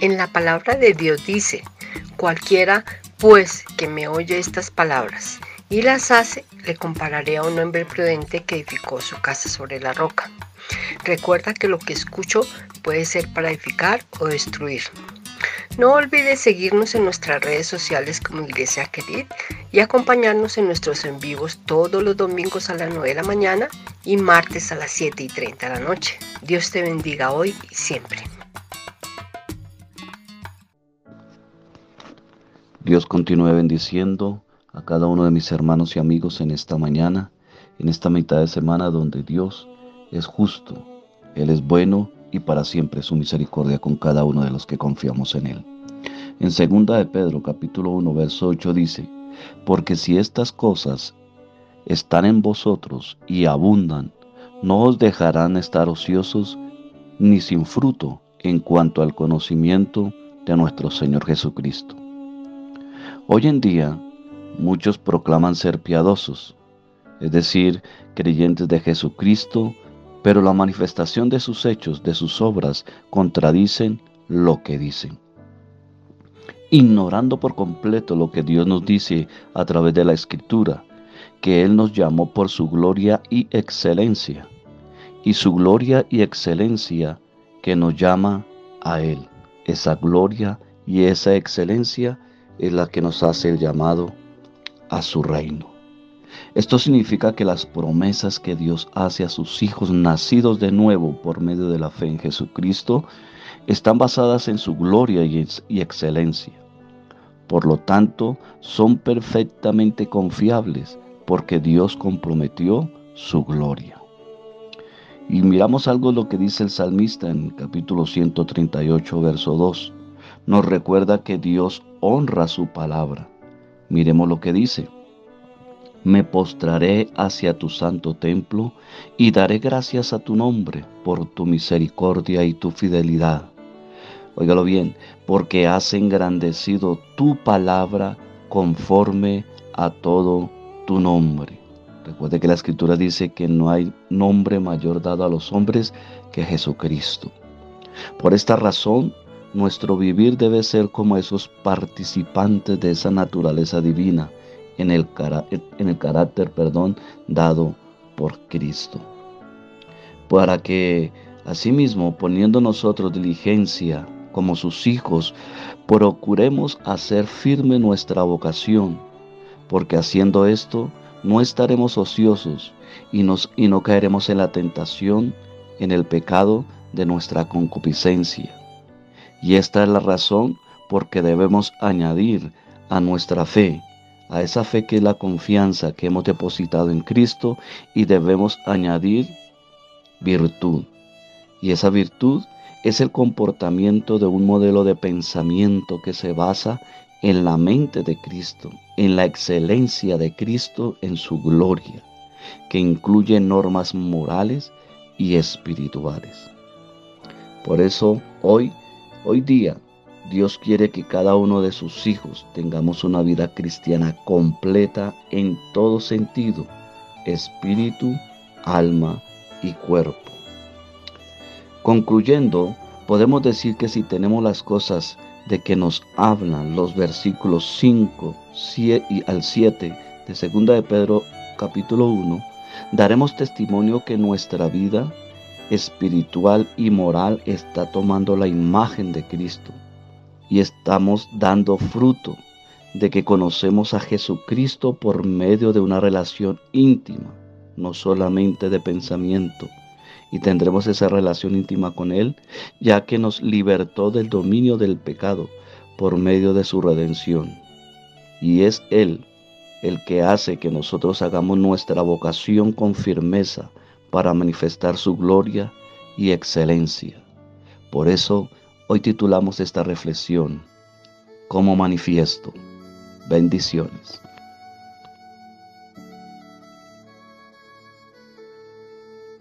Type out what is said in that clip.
En la palabra de Dios dice, cualquiera pues que me oye estas palabras y las hace, le compararé a un hombre prudente que edificó su casa sobre la roca. Recuerda que lo que escucho puede ser para edificar o destruir. No olvides seguirnos en nuestras redes sociales como Iglesia Querid y acompañarnos en nuestros en vivos todos los domingos a las 9 de la mañana y martes a las 7 y 30 de la noche. Dios te bendiga hoy y siempre. Dios continúe bendiciendo a cada uno de mis hermanos y amigos en esta mañana, en esta mitad de semana donde Dios es justo, Él es bueno y para siempre su misericordia con cada uno de los que confiamos en Él. En segunda de Pedro capítulo 1 verso 8 dice, porque si estas cosas están en vosotros y abundan, no os dejarán estar ociosos ni sin fruto en cuanto al conocimiento de nuestro Señor Jesucristo. Hoy en día muchos proclaman ser piadosos, es decir, creyentes de Jesucristo, pero la manifestación de sus hechos, de sus obras, contradicen lo que dicen. Ignorando por completo lo que Dios nos dice a través de la Escritura, que Él nos llamó por su gloria y excelencia, y su gloria y excelencia que nos llama a Él. Esa gloria y esa excelencia es la que nos hace el llamado a su reino. Esto significa que las promesas que Dios hace a sus hijos nacidos de nuevo por medio de la fe en Jesucristo están basadas en su gloria y, excelencia. Por lo tanto, son perfectamente confiables porque Dios comprometió su gloria. Y miramos algo lo que dice el salmista en capítulo 138, verso 2. Nos recuerda que Dios honra su palabra. Miremos lo que dice me postraré hacia tu santo templo y daré gracias a tu nombre por tu misericordia y tu fidelidad. Óigalo bien, porque has engrandecido tu palabra conforme a todo tu nombre. Recuerde que la escritura dice que no hay nombre mayor dado a los hombres que Jesucristo. Por esta razón, nuestro vivir debe ser como esos participantes de esa naturaleza divina en el, en el carácter perdón, dado por Cristo. Para que asimismo, poniendo nosotros diligencia como sus hijos, procuremos hacer firme nuestra vocación, porque haciendo esto no estaremos ociosos y, nos, y no caeremos en la tentación, en el pecado de nuestra concupiscencia. Y esta es la razón por que debemos añadir a nuestra fe a esa fe que es la confianza que hemos depositado en Cristo y debemos añadir virtud. Y esa virtud es el comportamiento de un modelo de pensamiento que se basa en la mente de Cristo, en la excelencia de Cristo, en su gloria, que incluye normas morales y espirituales. Por eso hoy, hoy día, Dios quiere que cada uno de sus hijos tengamos una vida cristiana completa en todo sentido, espíritu, alma y cuerpo. Concluyendo, podemos decir que si tenemos las cosas de que nos hablan los versículos 5 y al 7 de 2 de Pedro capítulo 1, daremos testimonio que nuestra vida espiritual y moral está tomando la imagen de Cristo y estamos dando fruto de que conocemos a Jesucristo por medio de una relación íntima, no solamente de pensamiento. Y tendremos esa relación íntima con Él, ya que nos libertó del dominio del pecado por medio de su redención. Y es Él el que hace que nosotros hagamos nuestra vocación con firmeza para manifestar su gloria y excelencia. Por eso, Hoy titulamos esta reflexión como manifiesto. Bendiciones.